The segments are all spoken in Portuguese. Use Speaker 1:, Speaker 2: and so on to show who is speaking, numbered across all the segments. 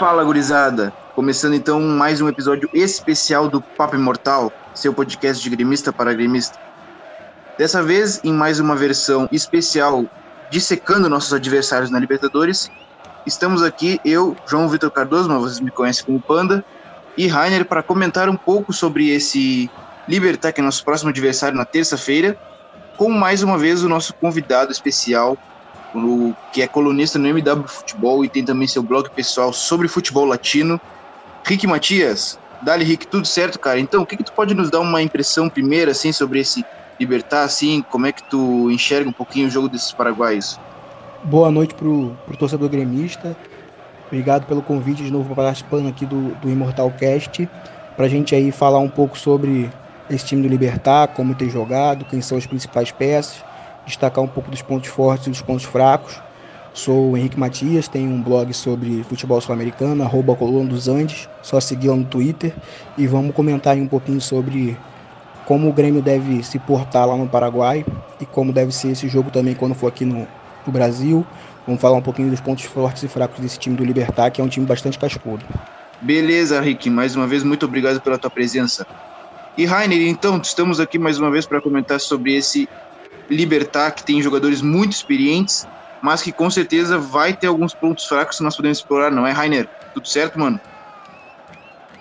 Speaker 1: Fala, gurizada! Começando então mais um episódio especial do Papo Imortal, seu podcast de gremista para gremista. Dessa vez, em mais uma versão especial, dissecando nossos adversários na Libertadores, estamos aqui, eu, João Vitor Cardoso, mas vocês me conhecem como Panda, e Rainer para comentar um pouco sobre esse Libertar, que é nosso próximo adversário na terça-feira, com mais uma vez o nosso convidado especial, que é colunista no MW Futebol e tem também seu blog pessoal sobre futebol latino, Rick Matias. Dali, Rick, tudo certo, cara? Então, o que, que tu pode nos dar uma impressão primeira, assim, sobre esse Libertar, assim, como é que tu enxerga um pouquinho o jogo desses paraguaios?
Speaker 2: Boa noite pro, pro torcedor gremista. Obrigado pelo convite de novo para participando aqui do, do Immortal Cast, para a gente aí falar um pouco sobre esse time do Libertar, como tem jogado, quem são as principais peças, destacar um pouco dos pontos fortes e dos pontos fracos. Sou o Henrique Matias, tenho um blog sobre futebol sul-americano, arroba Coluna dos Andes, só seguir lá no Twitter e vamos comentar um pouquinho sobre como o Grêmio deve se portar lá no Paraguai e como deve ser esse jogo também quando for aqui no, no Brasil. Vamos falar um pouquinho dos pontos fortes e fracos desse time do Libertar, que é um time bastante cascudo.
Speaker 1: Beleza, Rick, mais uma vez muito obrigado pela tua presença. E Rainer, então, estamos aqui mais uma vez para comentar sobre esse Libertar, que tem jogadores muito experientes, mas que com certeza vai ter alguns pontos fracos que nós podemos explorar, não é, Rainer? Tudo certo, mano?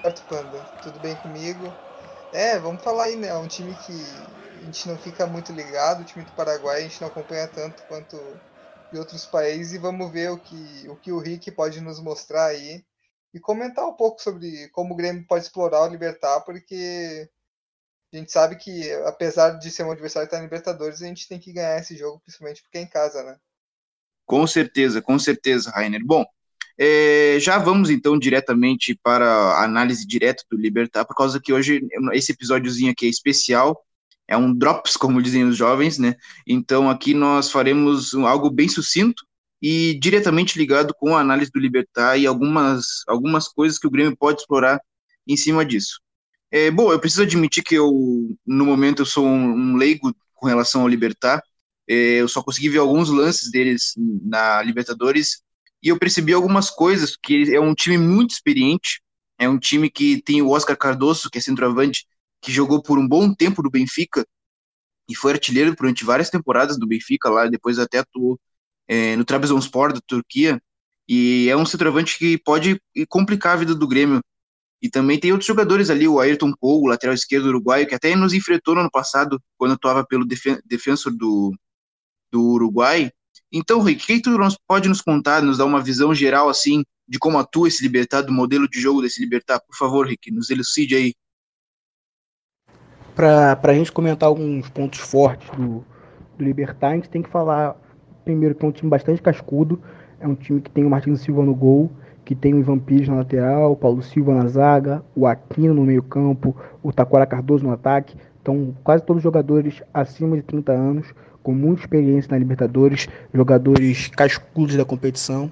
Speaker 3: Certo, Panda. Tudo bem comigo? É, vamos falar aí, né? É um time que a gente não fica muito ligado, o time do Paraguai a gente não acompanha tanto quanto de outros países e vamos ver o que o, que o Rick pode nos mostrar aí e comentar um pouco sobre como o Grêmio pode explorar o Libertar, porque a gente sabe que, apesar de ser um adversário que na Libertadores, a gente tem que ganhar esse jogo, principalmente porque é em casa, né?
Speaker 1: Com certeza, com certeza, Rainer. Bom, é, já vamos então diretamente para a análise direta do Libertar, por causa que hoje esse episódiozinho aqui é especial, é um drops, como dizem os jovens, né? Então aqui nós faremos algo bem sucinto e diretamente ligado com a análise do Libertar e algumas, algumas coisas que o Grêmio pode explorar em cima disso. É, bom, eu preciso admitir que eu, no momento, eu sou um, um leigo com relação ao Libertar. É, eu só consegui ver alguns lances deles na Libertadores e eu percebi algumas coisas, que é um time muito experiente, é um time que tem o Oscar Cardoso, que é centroavante, que jogou por um bom tempo no Benfica e foi artilheiro durante várias temporadas do Benfica lá, depois até atuou é, no Trabzonspor da Turquia, e é um centroavante que pode complicar a vida do Grêmio e também tem outros jogadores ali, o Ayrton o lateral esquerdo uruguaio, que até nos enfrentou no ano passado, quando atuava pelo defen defensor do, do Uruguai. Então, Rick, o que tu pode nos contar, nos dar uma visão geral, assim, de como atua esse Libertar, do modelo de jogo desse Libertar? Por favor, Rick, nos elucide aí.
Speaker 2: Para a gente comentar alguns pontos fortes do, do Libertar, a gente tem que falar, primeiro, que é um time bastante cascudo, é um time que tem o Martins Silva no gol, que tem o Ivan Pires na lateral, o Paulo Silva na zaga, o Aquino no meio campo, o Taquara Cardoso no ataque. Então, quase todos os jogadores acima de 30 anos, com muita experiência na Libertadores, jogadores cascudos da competição.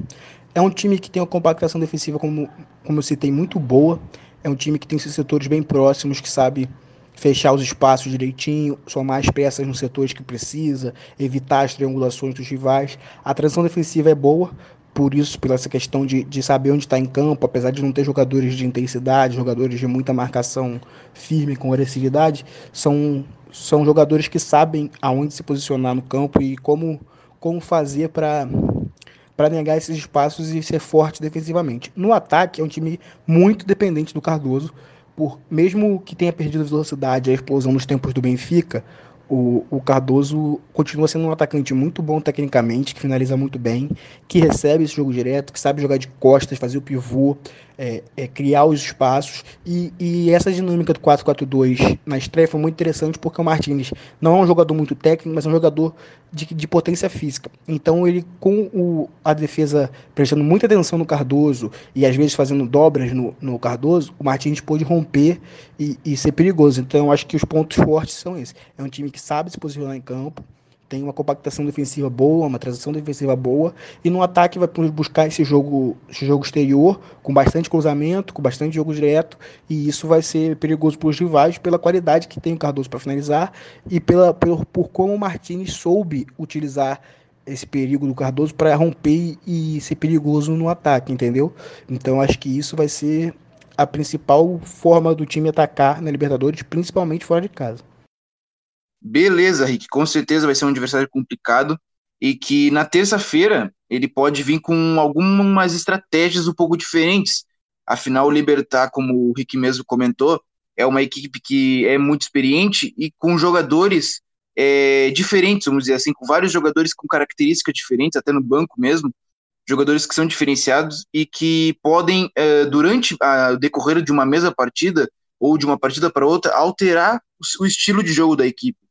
Speaker 2: É um time que tem uma compactação defensiva, como, como eu citei, muito boa. É um time que tem seus setores bem próximos, que sabe fechar os espaços direitinho, somar as peças nos setores que precisa, evitar as triangulações dos rivais. A transição defensiva é boa, por isso, pela essa questão de, de saber onde está em campo, apesar de não ter jogadores de intensidade, jogadores de muita marcação firme com agressividade, são, são jogadores que sabem aonde se posicionar no campo e como, como fazer para para negar esses espaços e ser forte defensivamente. No ataque, é um time muito dependente do Cardoso, por mesmo que tenha perdido velocidade, a explosão nos tempos do Benfica, o, o, Cardoso continua sendo um atacante muito bom tecnicamente, que finaliza muito bem, que recebe esse jogo direto, que sabe jogar de costas, fazer o pivô, é, é, criar os espaços. E, e essa dinâmica do 4-4-2 na estreia foi muito interessante porque o Martins não é um jogador muito técnico, mas é um jogador de, de potência física. Então ele, com o, a defesa prestando muita atenção no Cardoso e às vezes fazendo dobras no, no Cardoso, o Martins pôde romper e, e ser perigoso. Então eu acho que os pontos fortes são esses. É um time que sabe se posicionar em campo, tem uma compactação defensiva boa, uma transição defensiva boa, e no ataque vai buscar esse jogo, esse jogo exterior, com bastante cruzamento, com bastante jogo direto, e isso vai ser perigoso para os rivais pela qualidade que tem o Cardoso para finalizar e pela, por como o Martinez soube utilizar esse perigo do Cardoso para romper e ser perigoso no ataque, entendeu? Então acho que isso vai ser a principal forma do time atacar na Libertadores, principalmente fora de casa.
Speaker 1: Beleza, Rick, com certeza vai ser um adversário complicado e que na terça-feira ele pode vir com algumas estratégias um pouco diferentes. Afinal, o Libertar, como o Rick mesmo comentou, é uma equipe que é muito experiente e com jogadores é, diferentes, vamos dizer assim, com vários jogadores com características diferentes, até no banco mesmo, jogadores que são diferenciados e que podem, é, durante o decorrer de uma mesma partida ou de uma partida para outra, alterar o, o estilo de jogo da equipe.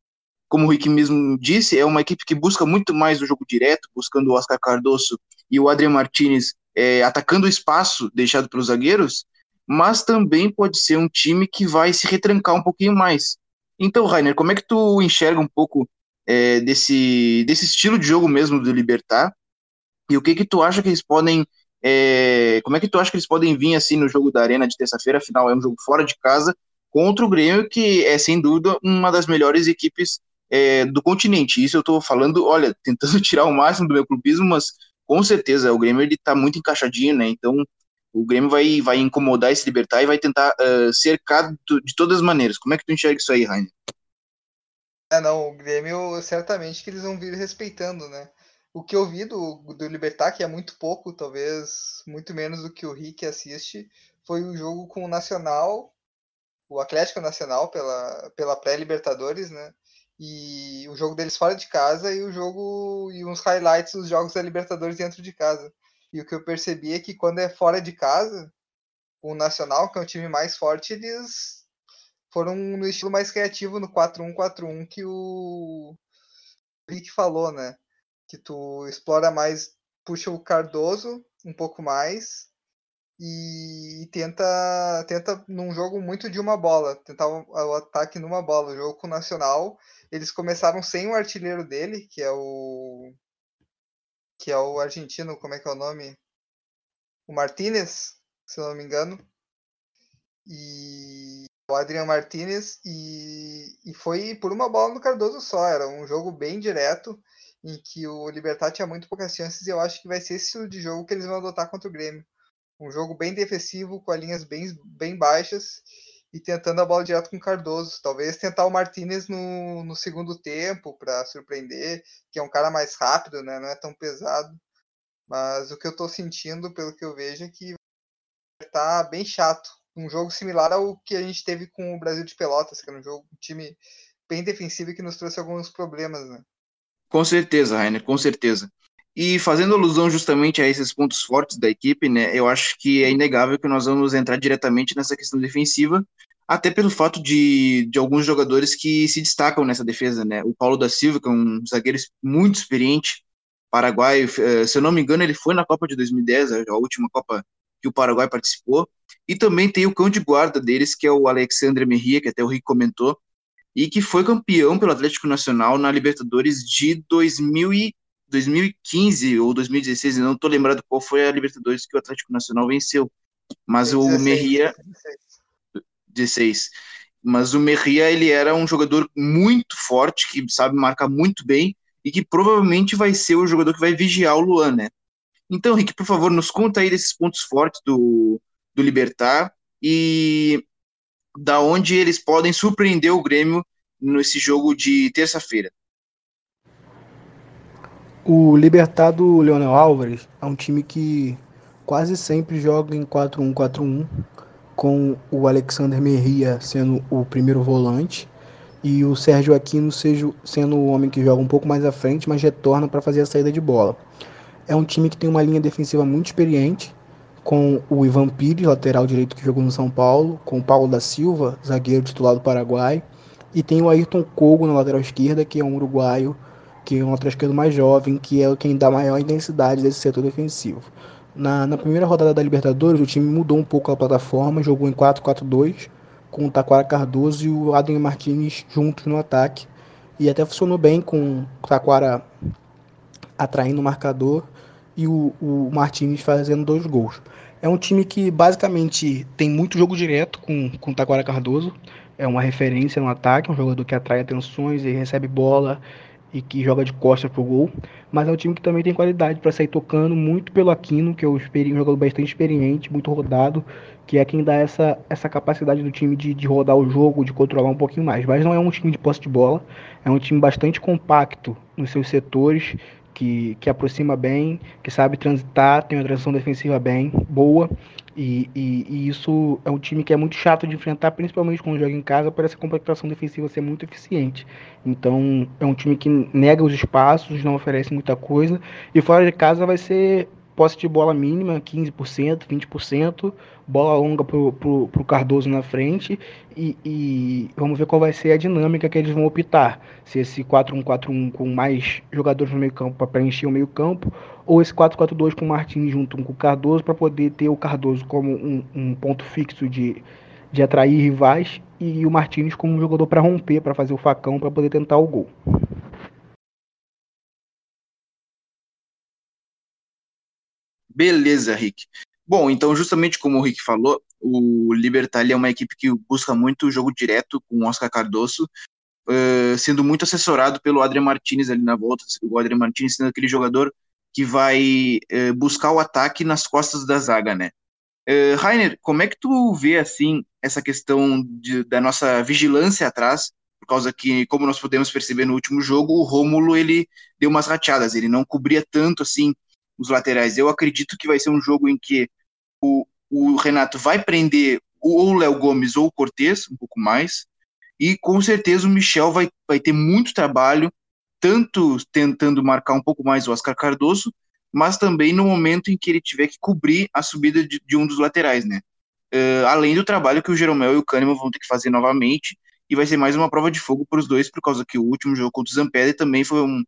Speaker 1: Como o Rick mesmo disse, é uma equipe que busca muito mais o jogo direto, buscando o Oscar Cardoso e o Adrian Martinez é, atacando o espaço deixado pelos zagueiros, mas também pode ser um time que vai se retrancar um pouquinho mais. Então, Rainer, como é que tu enxerga um pouco é, desse, desse estilo de jogo mesmo do Libertar? E o que que tu acha que eles podem é, como é que tu acha que eles podem vir assim no jogo da Arena de terça-feira? Afinal, é um jogo fora de casa contra o Grêmio, que é sem dúvida uma das melhores equipes é, do continente. Isso eu estou falando, olha, tentando tirar o máximo do meu clubismo, mas com certeza o Grêmio ele tá muito encaixadinho, né? Então o Grêmio vai, vai incomodar esse Libertar e vai tentar uh, cercar de todas as maneiras. Como é que tu enxerga isso aí, Rainer?
Speaker 3: É, não, o Grêmio certamente que eles vão vir respeitando, né? O que eu vi do, do Libertar, que é muito pouco, talvez muito menos do que o Rick assiste, foi o jogo com o Nacional, o Atlético Nacional pela, pela pré-Libertadores, né? E o jogo deles fora de casa e o jogo e uns highlights dos jogos da Libertadores dentro de casa. E o que eu percebi é que quando é fora de casa, o Nacional, que é um time mais forte, eles foram no estilo mais criativo no 4-1-4-1 que o Rick falou, né? Que tu explora mais, puxa o Cardoso um pouco mais e tenta tenta num jogo muito de uma bola, tentar o, o ataque numa bola. O jogo com o Nacional, eles começaram sem o artilheiro dele, que é o que é o argentino, como é que é o nome? O Martinez, se eu não me engano. E o Adriano Martinez e, e foi por uma bola no Cardoso só. Era um jogo bem direto em que o Libertar tinha muito poucas chances e eu acho que vai ser esse estilo de jogo que eles vão adotar contra o Grêmio. Um jogo bem defensivo, com as linhas bem, bem baixas e tentando a bola direto com o Cardoso. Talvez tentar o Martinez no, no segundo tempo para surpreender, que é um cara mais rápido, né? não é tão pesado. Mas o que eu estou sentindo, pelo que eu vejo, é que tá bem chato. Um jogo similar ao que a gente teve com o Brasil de Pelotas, que era um jogo, um time bem defensivo que nos trouxe alguns problemas, né?
Speaker 1: Com certeza, Rainer, com certeza. E fazendo alusão justamente a esses pontos fortes da equipe, né, eu acho que é inegável que nós vamos entrar diretamente nessa questão defensiva, até pelo fato de, de alguns jogadores que se destacam nessa defesa, né? O Paulo da Silva, que é um zagueiro muito experiente, paraguaio, eh, se eu não me engano, ele foi na Copa de 2010, a última Copa que o Paraguai participou, e também tem o cão de guarda deles, que é o Alexandre Merria, que até o Rick comentou, e que foi campeão pelo Atlético Nacional na Libertadores de 2000 e 2015 ou 2016, não estou lembrado qual foi a Libertadores que o Atlético Nacional venceu. Mas 16, o Merria. 16. Mas o Merria, ele era um jogador muito forte, que sabe marcar muito bem e que provavelmente vai ser o jogador que vai vigiar o Luan, né? Então, Rick, por favor, nos conta aí desses pontos fortes do, do Libertar e da onde eles podem surpreender o Grêmio nesse jogo de terça-feira.
Speaker 2: O Libertar do Leonel Álvares é um time que quase sempre joga em 4-1-4-1, com o Alexander Merria sendo o primeiro volante e o Sérgio Aquino seja, sendo o homem que joga um pouco mais à frente, mas retorna para fazer a saída de bola. É um time que tem uma linha defensiva muito experiente, com o Ivan Pires, lateral direito que jogou no São Paulo, com o Paulo da Silva, zagueiro titular do Paraguai, e tem o Ayrton Kogo na lateral esquerda, que é um uruguaio que é um esquerdo mais jovem, que é quem dá maior intensidade desse setor defensivo. Na, na primeira rodada da Libertadores, o time mudou um pouco a plataforma, jogou em 4-4-2, com o Taquara Cardoso e o Adrian Martinez juntos no ataque. E até funcionou bem com o Taquara atraindo o marcador e o, o Martinez fazendo dois gols. É um time que basicamente tem muito jogo direto com, com o Taquara Cardoso. É uma referência no ataque, um jogador que atrai atenções e recebe bola e que joga de costas pro gol, mas é um time que também tem qualidade para sair tocando muito pelo Aquino, que é um jogador bastante experiente, muito rodado, que é quem dá essa, essa capacidade do time de, de rodar o jogo, de controlar um pouquinho mais. Mas não é um time de posse de bola, é um time bastante compacto nos seus setores, que, que aproxima bem, que sabe transitar, tem uma transição defensiva bem boa. E, e, e, isso é um time que é muito chato de enfrentar, principalmente quando joga em casa, por essa completação defensiva ser muito eficiente. Então, é um time que nega os espaços, não oferece muita coisa. E fora de casa vai ser posse de bola mínima, 15%, 20%, bola longa pro, pro Cardoso na frente e, e, vamos ver qual vai ser a dinâmica que eles vão optar. Se esse 4-1-4-1 com mais jogadores no meio campo para preencher o meio campo ou esse 4-4-2 com o Martins junto com o Cardoso para poder ter o Cardoso como um, um ponto fixo de, de atrair rivais e o Martins como um jogador para romper, para fazer o facão, para poder tentar o gol.
Speaker 1: Beleza, Rick. Bom, então, justamente como o Rick falou, o Libertar é uma equipe que busca muito o jogo direto com o Oscar Cardoso, uh, sendo muito assessorado pelo Adrian Martinez ali na volta, o Adrian Martinez sendo aquele jogador que vai uh, buscar o ataque nas costas da zaga, né? Uh, Rainer, como é que tu vê, assim, essa questão de, da nossa vigilância atrás, por causa que, como nós podemos perceber no último jogo, o Rômulo, ele deu umas rateadas, ele não cobria tanto, assim, os laterais. Eu acredito que vai ser um jogo em que o, o Renato vai prender ou o Léo Gomes ou o Cortez, um pouco mais, e com certeza o Michel vai, vai ter muito trabalho, tanto tentando marcar um pouco mais o Oscar Cardoso, mas também no momento em que ele tiver que cobrir a subida de, de um dos laterais, né? Uh, além do trabalho que o Jeromel e o Kahneman vão ter que fazer novamente, e vai ser mais uma prova de fogo para os dois, por causa que o último jogo contra o Zampedre também foi um,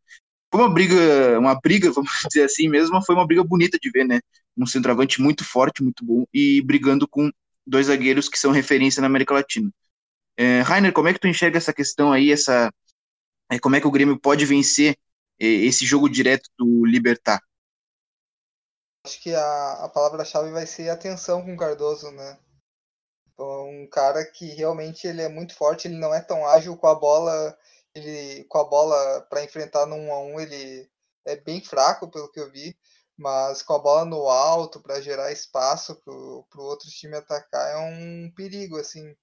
Speaker 1: foi uma briga, uma briga, vamos dizer assim mesmo, mas foi uma briga bonita de ver, né? Um centroavante muito forte, muito bom, e brigando com dois zagueiros que são referência na América Latina. É, Rainer, como é que tu enxerga essa questão aí, essa, é, como é que o Grêmio pode vencer é, esse jogo direto do Libertar?
Speaker 3: Acho que a, a palavra-chave vai ser atenção com o Cardoso, né? Então, um cara que realmente ele é muito forte, ele não é tão ágil com a bola ele com a bola para enfrentar no 1 a 1 ele é bem fraco pelo que eu vi, mas com a bola no alto para gerar espaço para o outro time atacar é um perigo assim.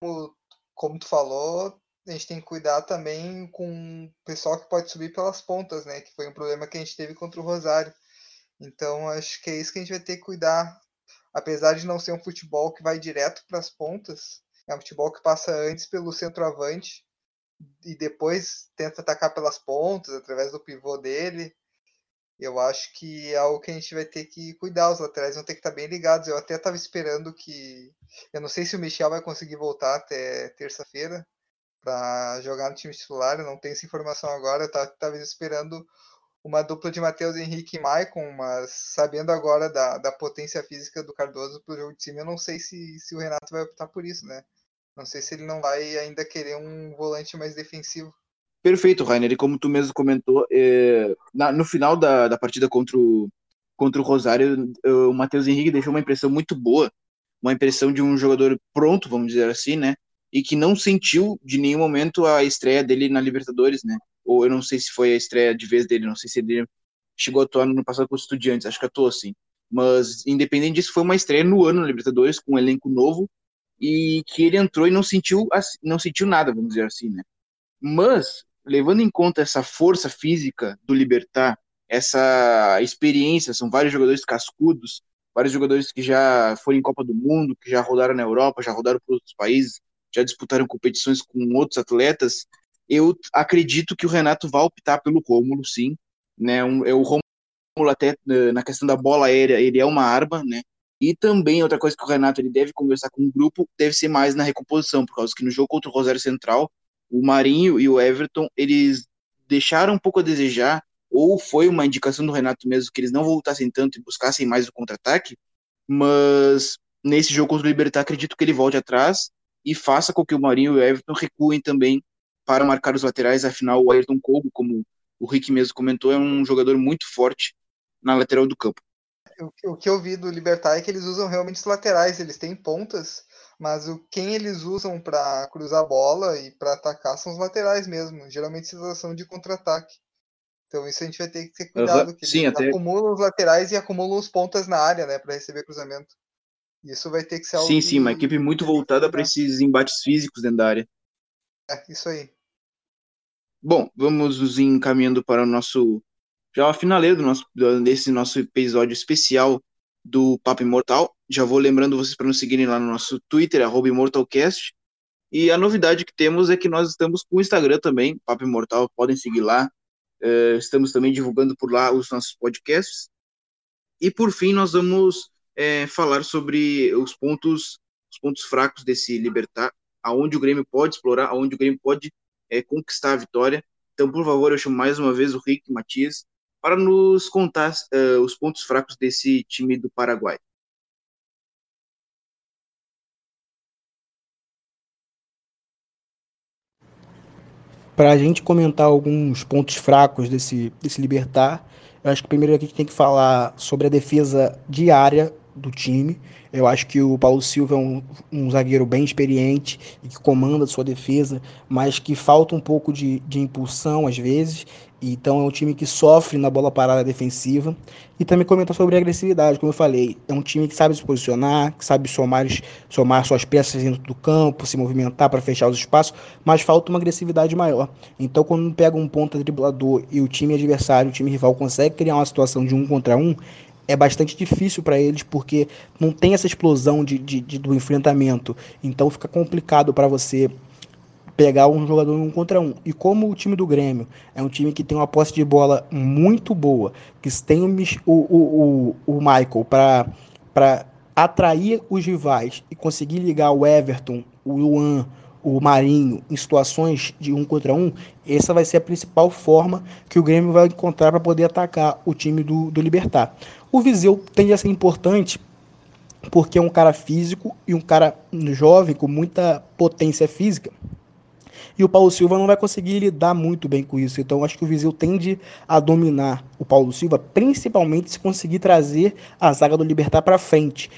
Speaker 3: Como, como tu falou, a gente tem que cuidar também com o pessoal que pode subir pelas pontas, né? Que foi um problema que a gente teve contra o Rosário. Então acho que é isso que a gente vai ter que cuidar. Apesar de não ser um futebol que vai direto para as pontas, é um futebol que passa antes pelo centroavante e depois tenta atacar pelas pontas, através do pivô dele. Eu acho que é algo que a gente vai ter que cuidar. Os laterais vão ter que estar bem ligados. Eu até estava esperando que. Eu não sei se o Michel vai conseguir voltar até terça-feira para jogar no time titular. Não tenho essa informação agora. Eu estava esperando uma dupla de Matheus Henrique e Maicon, mas sabendo agora da, da potência física do Cardoso para o jogo de cima, eu não sei se, se o Renato vai optar por isso, né? Não sei se ele não vai ainda querer um volante mais defensivo.
Speaker 1: Perfeito, Rainer. E como tu mesmo comentou, é, na, no final da, da partida contra o, contra o Rosário, o Matheus Henrique deixou uma impressão muito boa, uma impressão de um jogador pronto, vamos dizer assim, né? E que não sentiu de nenhum momento a estreia dele na Libertadores, né? Ou eu não sei se foi a estreia de vez dele, não sei se ele chegou a atuar no passado com os estudiantes, acho que atuou assim. Mas, independente disso, foi uma estreia no ano na Libertadores, com um elenco novo, e que ele entrou e não sentiu, não sentiu nada, vamos dizer assim, né? Mas, levando em conta essa força física do Libertar, essa experiência, são vários jogadores cascudos, vários jogadores que já foram em Copa do Mundo, que já rodaram na Europa, já rodaram por outros países, já disputaram competições com outros atletas, eu acredito que o Renato vai optar pelo Rômulo, sim, né? Um, é o Rômulo até na questão da bola aérea, ele é uma arma, né? E também outra coisa que o Renato ele deve conversar com o grupo deve ser mais na recomposição, por causa que no jogo contra o Rosário Central, o Marinho e o Everton, eles deixaram um pouco a desejar, ou foi uma indicação do Renato mesmo que eles não voltassem tanto e buscassem mais o contra-ataque, mas nesse jogo contra o Libertar acredito que ele volte atrás e faça com que o Marinho e o Everton recuem também para marcar os laterais, afinal o Ayrton Kogo, como o Rick mesmo comentou, é um jogador muito forte na lateral do campo
Speaker 3: o, o que eu vi do Libertar é que eles usam realmente os laterais, eles têm pontas, mas o quem eles usam para cruzar a bola e para atacar são os laterais mesmo, geralmente situação de contra-ataque. Então isso a gente vai ter que ter cuidado, que
Speaker 1: Sim,
Speaker 3: eles
Speaker 1: até...
Speaker 3: acumulam os laterais e acumulam os pontas na área, né, para receber cruzamento. Isso vai ter que ser algo
Speaker 1: Sim, sim, uma equipe muito voltada para esses embates físicos dentro da área.
Speaker 3: É, isso aí.
Speaker 1: Bom, vamos nos encaminhando para o nosso já a finaleira do nosso desse nosso episódio especial do Papo Imortal. Já vou lembrando vocês para nos seguirem lá no nosso Twitter @imortalcast. E a novidade que temos é que nós estamos com o Instagram também, Papo Imortal, podem seguir lá. Eh, estamos também divulgando por lá os nossos podcasts. E por fim, nós vamos eh, falar sobre os pontos, os pontos fracos desse Libertar, aonde o Grêmio pode explorar, aonde o Grêmio pode eh, conquistar a vitória. Então, por favor, eu chamo mais uma vez o Rick Matias para nos contar eh, os pontos fracos desse time do Paraguai.
Speaker 2: Para a gente comentar alguns pontos fracos desse, desse Libertar, eu acho que primeiro a gente tem que falar sobre a defesa diária do time. Eu acho que o Paulo Silva é um, um zagueiro bem experiente e que comanda sua defesa, mas que falta um pouco de, de impulsão às vezes. Então é um time que sofre na bola parada defensiva. E também comentar sobre agressividade, como eu falei. É um time que sabe se posicionar, que sabe somar, somar suas peças dentro do campo, se movimentar para fechar os espaços, mas falta uma agressividade maior. Então, quando pega um ponta driblador e o time adversário, o time rival, consegue criar uma situação de um contra um, é bastante difícil para eles porque não tem essa explosão de, de, de do enfrentamento. Então fica complicado para você pegar um jogador um contra um. E como o time do Grêmio é um time que tem uma posse de bola muito boa, que tem o, o, o, o Michael para atrair os rivais e conseguir ligar o Everton, o Luan, o Marinho em situações de um contra um, essa vai ser a principal forma que o Grêmio vai encontrar para poder atacar o time do, do Libertar. O Viseu tende a ser importante porque é um cara físico e um cara jovem com muita potência física. E o Paulo Silva não vai conseguir lidar muito bem com isso. Então, acho que o Viseu tende a dominar o Paulo Silva, principalmente se conseguir trazer a zaga do Libertar para frente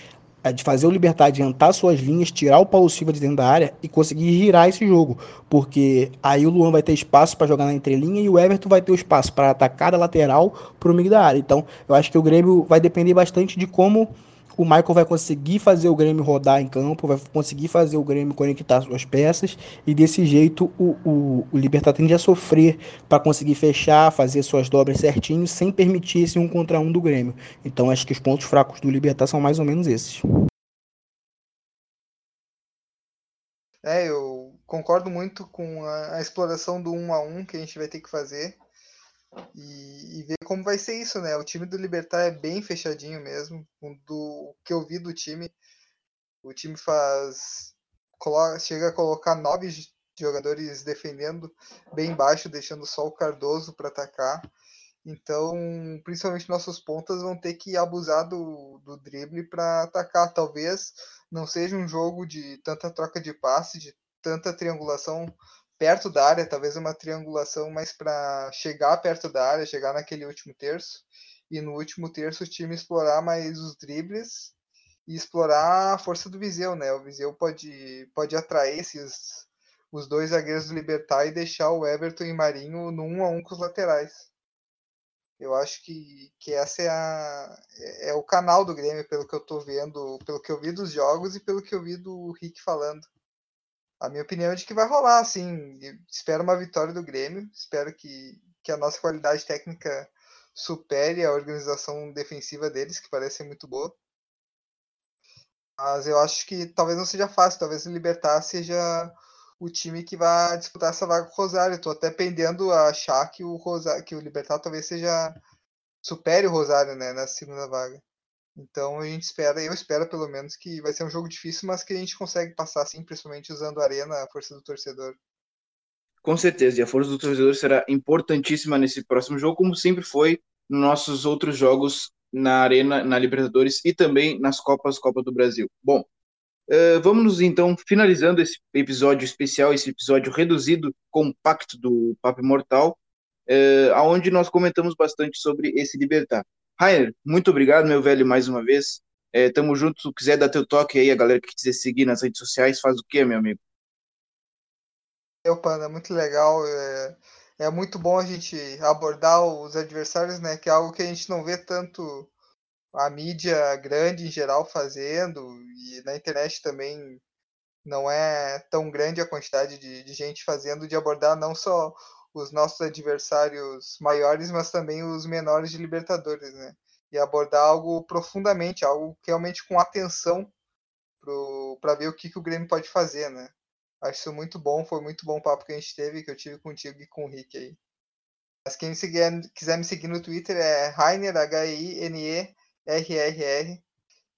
Speaker 2: de fazer o Libertar adiantar suas linhas, tirar o Paulo Silva de dentro da área e conseguir girar esse jogo, porque aí o Luan vai ter espaço para jogar na entrelinha e o Everton vai ter o espaço para atacar da lateral para o meio da área. Então, eu acho que o Grêmio vai depender bastante de como o Michael vai conseguir fazer o Grêmio rodar em campo, vai conseguir fazer o Grêmio conectar suas peças e desse jeito o, o, o Libertar tende a sofrer para conseguir fechar, fazer suas dobras certinho, sem permitir esse um contra um do Grêmio. Então acho que os pontos fracos do Libertar são mais ou menos esses.
Speaker 3: É, eu concordo muito com a, a exploração do um a um que a gente vai ter que fazer. E, e, ver como vai ser isso, né? O time do Libertar é bem fechadinho mesmo. Do que eu vi do time, o time faz. Coloca, chega a colocar nove jogadores defendendo bem baixo, deixando só o Cardoso para atacar. Então, principalmente nossos pontas vão ter que abusar do, do drible para atacar. Talvez não seja um jogo de tanta troca de passe, de tanta triangulação perto da área, talvez uma triangulação mais para chegar perto da área, chegar naquele último terço, e no último terço o time explorar mais os dribles e explorar a força do Viseu, né? O Viseu pode, pode atrair esses os dois zagueiros do Libertar e deixar o Everton e Marinho no 1 um a 1 um com os laterais. Eu acho que, que essa é, a, é o canal do Grêmio, pelo que eu tô vendo, pelo que eu vi dos jogos e pelo que eu vi do Rick falando a minha opinião é de que vai rolar, assim. espero uma vitória do Grêmio, espero que, que a nossa qualidade técnica supere a organização defensiva deles, que parece ser muito boa. Mas eu acho que talvez não seja fácil, talvez o Libertar seja o time que vai disputar essa vaga com o Rosário. Estou até pendendo a achar que o, Rosário, que o Libertar talvez seja supere o Rosário né, na segunda vaga. Então a gente espera, eu espero pelo menos que vai ser um jogo difícil, mas que a gente consegue passar assim, principalmente usando a arena, a força do torcedor.
Speaker 1: Com certeza, e a força do torcedor será importantíssima nesse próximo jogo, como sempre foi nos nossos outros jogos na Arena, na Libertadores e também nas Copas Copa do Brasil. Bom, uh, vamos então finalizando esse episódio especial, esse episódio reduzido, compacto do Papo Imortal, uh, aonde nós comentamos bastante sobre esse Libertar. Rainer, muito obrigado, meu velho, mais uma vez. É, tamo junto. Se quiser dar teu toque aí, a galera que quiser seguir nas redes sociais, faz o quê, meu amigo?
Speaker 3: Eu, Panda, muito legal. É, é muito bom a gente abordar os adversários, né? Que é algo que a gente não vê tanto a mídia grande em geral fazendo, e na internet também não é tão grande a quantidade de, de gente fazendo, de abordar não só os nossos adversários maiores, mas também os menores de Libertadores, né? E abordar algo profundamente, algo realmente com atenção para ver o que, que o Grêmio pode fazer, né? Acho isso muito bom, foi muito bom o papo que a gente teve, que eu tive contigo e com o Rick aí. Mas quem seguir, quiser me seguir no Twitter é Rainer, H-I-N-E-R-R-R,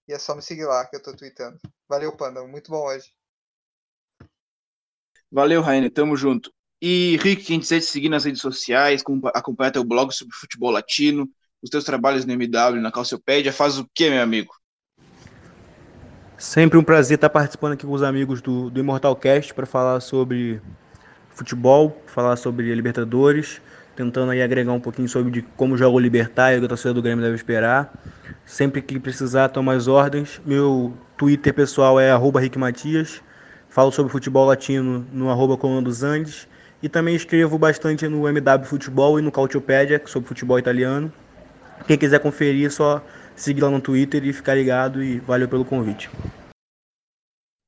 Speaker 3: e é só me seguir lá que eu tô tweetando. Valeu, Panda, muito bom hoje.
Speaker 1: Valeu, Rainer, tamo junto. E, Rick, quem quiser te seguir nas redes sociais, acompanhar teu blog sobre futebol latino, os teus trabalhos no MW, na Calciopédia, faz o que, meu amigo?
Speaker 2: Sempre um prazer estar participando aqui com os amigos do, do Immortal Cast para falar sobre futebol, falar sobre Libertadores, tentando aí agregar um pouquinho sobre de como joga o Libertar e o que a torcida do Grêmio deve esperar. Sempre que precisar, tomar as ordens. Meu Twitter pessoal é arroba Rick Matias. Falo sobre futebol latino no arroba Coluna dos Andes. E também escrevo bastante no MW Futebol e no Cautiopédia sobre futebol italiano. Quem quiser conferir, é só seguir lá no Twitter e ficar ligado. E valeu pelo convite.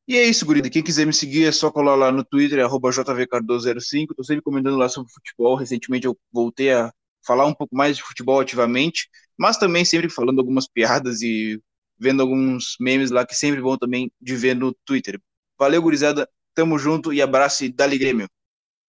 Speaker 1: E é isso, gurida. Quem quiser me seguir é só colar lá no Twitter, jvcardoso05. Estou sempre comentando lá sobre futebol. Recentemente eu voltei a falar um pouco mais de futebol ativamente, mas também sempre falando algumas piadas e vendo alguns memes lá que sempre vão também de ver no Twitter. Valeu, gurizada. Tamo junto e abraço e dali Grêmio.